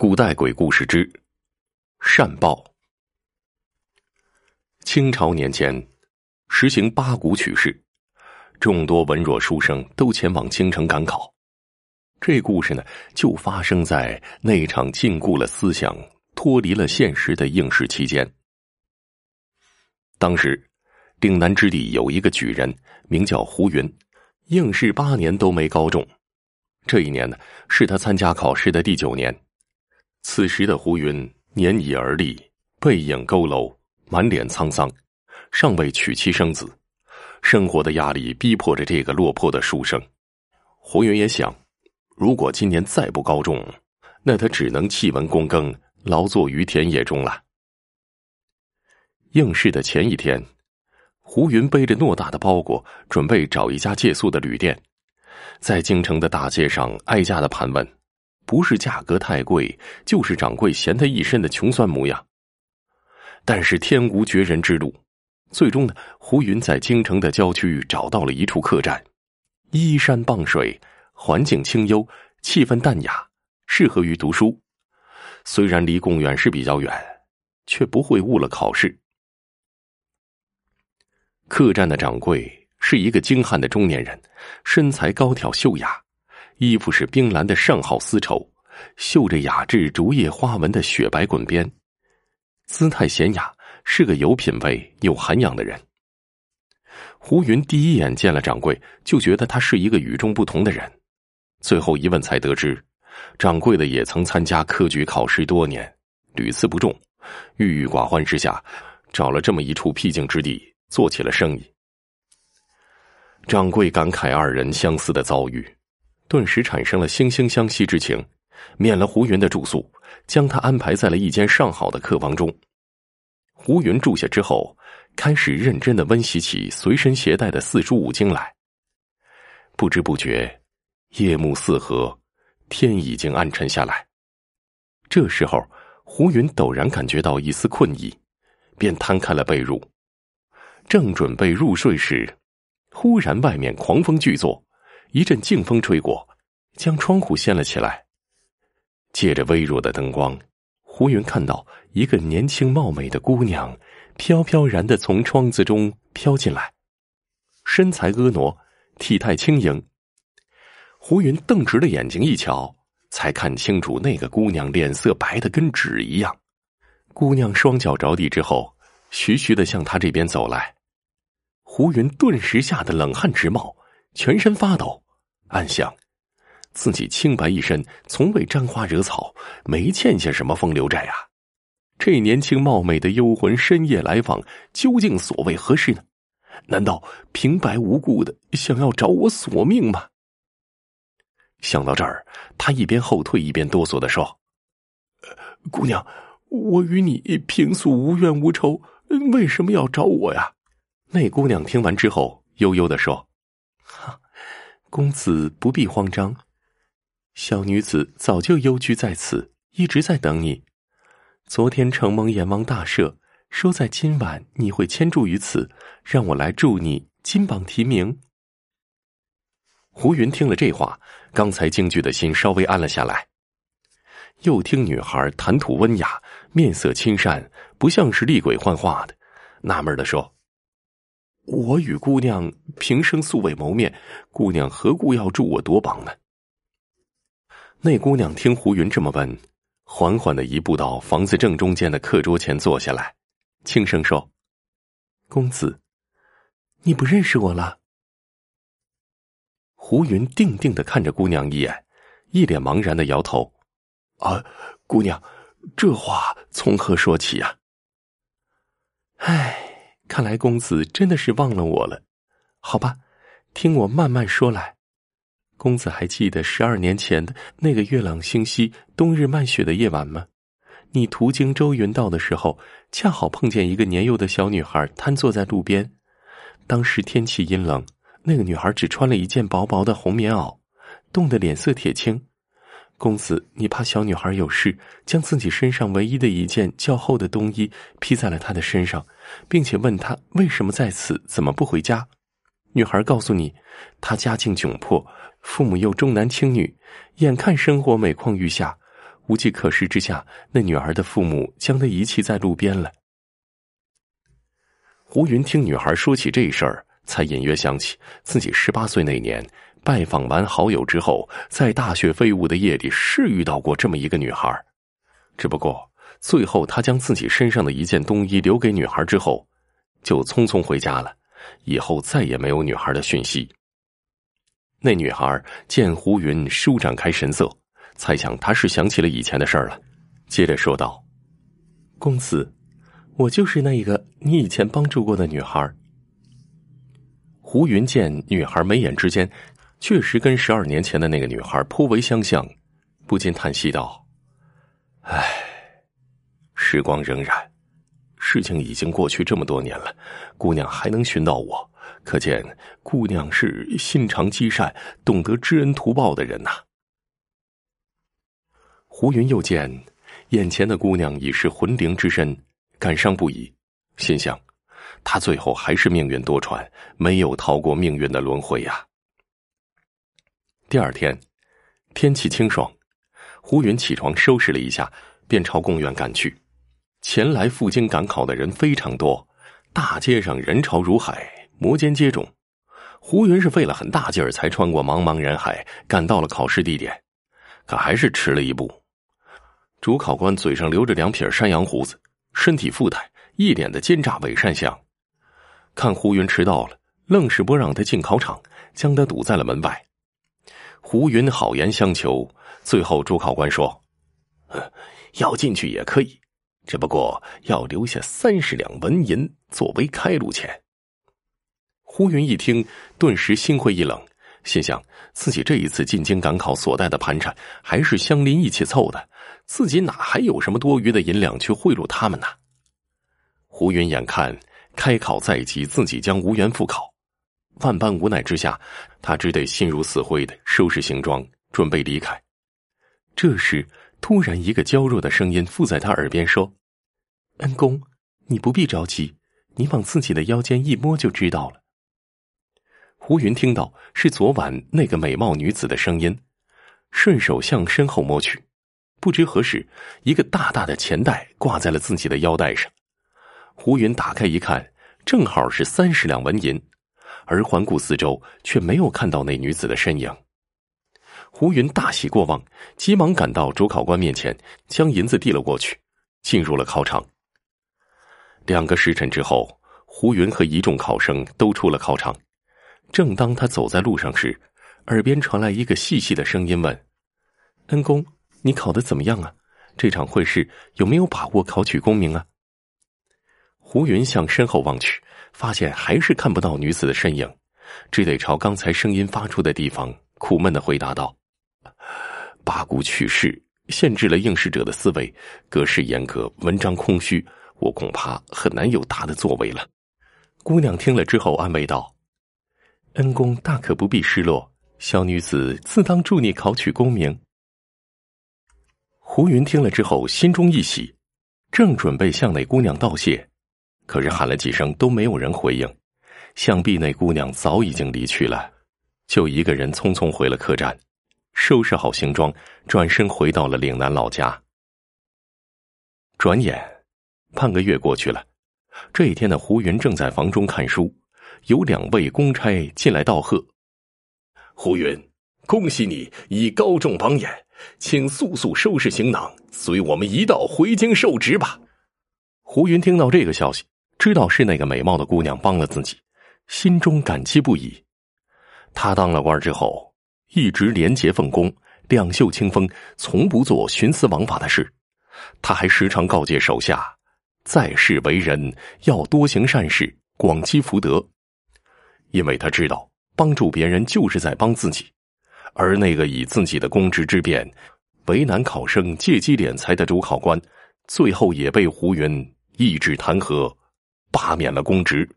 古代鬼故事之善报。清朝年间，实行八股取士，众多文弱书生都前往京城赶考。这故事呢，就发生在那场禁锢了思想、脱离了现实的应试期间。当时，岭南之地有一个举人，名叫胡云，应试八年都没高中。这一年呢，是他参加考试的第九年。此时的胡云年已而立，背影佝偻，满脸沧桑，尚未娶妻生子，生活的压力逼迫着这个落魄的书生。胡云也想，如果今年再不高中，那他只能弃文躬耕，劳作于田野中了。应试的前一天，胡云背着偌大的包裹，准备找一家借宿的旅店，在京城的大街上挨家的盘问。不是价格太贵，就是掌柜嫌他一身的穷酸模样。但是天无绝人之路，最终呢，胡云在京城的郊区找到了一处客栈，依山傍水，环境清幽，气氛淡雅，适合于读书。虽然离公园是比较远，却不会误了考试。客栈的掌柜是一个精悍的中年人，身材高挑秀雅。衣服是冰蓝的上好丝绸，绣着雅致竹叶花纹的雪白滚边，姿态娴雅，是个有品位、有涵养的人。胡云第一眼见了掌柜，就觉得他是一个与众不同的人。最后一问才得知，掌柜的也曾参加科举考试多年，屡次不中，郁郁寡欢之下，找了这么一处僻静之地做起了生意。掌柜感慨二人相似的遭遇。顿时产生了惺惺相惜之情，免了胡云的住宿，将他安排在了一间上好的客房中。胡云住下之后，开始认真的温习起随身携带的四书五经来。不知不觉，夜幕四合，天已经暗沉下来。这时候，胡云陡然感觉到一丝困意，便摊开了被褥，正准备入睡时，忽然外面狂风巨作。一阵劲风吹过，将窗户掀了起来。借着微弱的灯光，胡云看到一个年轻貌美的姑娘，飘飘然的从窗子中飘进来，身材婀娜，体态轻盈。胡云瞪直了眼睛一瞧，才看清楚那个姑娘脸色白的跟纸一样。姑娘双脚着地之后，徐徐的向他这边走来。胡云顿时吓得冷汗直冒。全身发抖，暗想：自己清白一身，从未沾花惹草，没欠下什么风流债啊！这年轻貌美的幽魂深夜来访，究竟所为何事呢？难道平白无故的想要找我索命吗？想到这儿，他一边后退一边哆嗦的说：“姑娘，我与你平素无冤无仇，为什么要找我呀？”那姑娘听完之后，悠悠的说。哈，公子不必慌张，小女子早就幽居在此，一直在等你。昨天承蒙阎王大赦，说在今晚你会迁住于此，让我来助你金榜题名。胡云听了这话，刚才惊惧的心稍微安了下来，又听女孩谈吐温雅，面色亲善，不像是厉鬼幻化的，纳闷的说。我与姑娘平生素未谋面，姑娘何故要助我夺榜呢？那姑娘听胡云这么问，缓缓的移步到房子正中间的课桌前坐下来，轻声说：“公子，你不认识我了？”胡云定定的看着姑娘一眼，一脸茫然的摇头：“啊，姑娘，这话从何说起呀？”唉。看来公子真的是忘了我了，好吧，听我慢慢说来。公子还记得十二年前的那个月朗星稀、冬日漫雪的夜晚吗？你途经周云道的时候，恰好碰见一个年幼的小女孩瘫坐在路边。当时天气阴冷，那个女孩只穿了一件薄薄的红棉袄，冻得脸色铁青。公子，你怕小女孩有事，将自己身上唯一的一件较厚的冬衣披在了她的身上，并且问她为什么在此，怎么不回家？女孩告诉你，她家境窘迫，父母又重男轻女，眼看生活每况愈下，无计可施之下，那女孩的父母将她遗弃在路边了。胡云听女孩说起这事儿，才隐约想起自己十八岁那年拜访完好友之后，在大雪飞舞的夜里是遇到过这么一个女孩，只不过最后他将自己身上的一件冬衣留给女孩之后，就匆匆回家了，以后再也没有女孩的讯息。那女孩见胡云舒展开神色。猜想他是想起了以前的事了，接着说道：“公子，我就是那一个你以前帮助过的女孩。”胡云见女孩眉眼之间确实跟十二年前的那个女孩颇为相像，不禁叹息道：“唉，时光荏苒，事情已经过去这么多年了，姑娘还能寻到我，可见姑娘是心肠积善、懂得知恩图报的人呐。”胡云又见眼前的姑娘已是魂灵之身，感伤不已，心想：她最后还是命运多舛，没有逃过命运的轮回呀。第二天，天气清爽，胡云起床收拾了一下，便朝公园赶去。前来赴京赶考的人非常多，大街上人潮如海，摩肩接踵。胡云是费了很大劲儿才穿过茫茫人海，赶到了考试地点，可还是迟了一步。主考官嘴上留着两撇山羊胡子，身体富态，一脸的奸诈伪善相。看胡云迟到了，愣是不让他进考场，将他堵在了门外。胡云好言相求，最后主考官说：“ 要进去也可以，只不过要留下三十两纹银作为开路钱。”胡云一听，顿时心灰意冷，心想自己这一次进京赶考所带的盘缠，还是乡邻一起凑的。自己哪还有什么多余的银两去贿赂他们呢？胡云眼看开考在即，自己将无缘复考，万般无奈之下，他只得心如死灰的收拾行装，准备离开。这时，突然一个娇弱的声音附在他耳边说：“恩公，你不必着急，你往自己的腰间一摸就知道了。”胡云听到是昨晚那个美貌女子的声音，顺手向身后摸去。不知何时，一个大大的钱袋挂在了自己的腰带上。胡云打开一看，正好是三十两纹银，而环顾四周，却没有看到那女子的身影。胡云大喜过望，急忙赶到主考官面前，将银子递了过去，进入了考场。两个时辰之后，胡云和一众考生都出了考场。正当他走在路上时，耳边传来一个细细的声音问：“恩公。”你考的怎么样啊？这场会试有没有把握考取功名啊？胡云向身后望去，发现还是看不到女子的身影，只得朝刚才声音发出的地方苦闷的回答道：“八股取士限制了应试者的思维，格式严格，文章空虚，我恐怕很难有大的作为了。”姑娘听了之后安慰道：“恩公大可不必失落，小女子自当助你考取功名。”胡云听了之后，心中一喜，正准备向那姑娘道谢，可是喊了几声都没有人回应，想必那姑娘早已经离去了，就一个人匆匆回了客栈，收拾好行装，转身回到了岭南老家。转眼半个月过去了，这一天的胡云正在房中看书，有两位公差进来道贺：“胡云，恭喜你已高中榜眼。”请速速收拾行囊，随我们一道回京受职吧。胡云听到这个消息，知道是那个美貌的姑娘帮了自己，心中感激不已。他当了官之后，一直廉洁奉公，两袖清风，从不做徇私枉法的事。他还时常告诫手下，在世为人要多行善事，广积福德，因为他知道帮助别人就是在帮自己。而那个以自己的公职之便为难考生、借机敛财的主考官，最后也被胡云一纸弹劾，罢免了公职。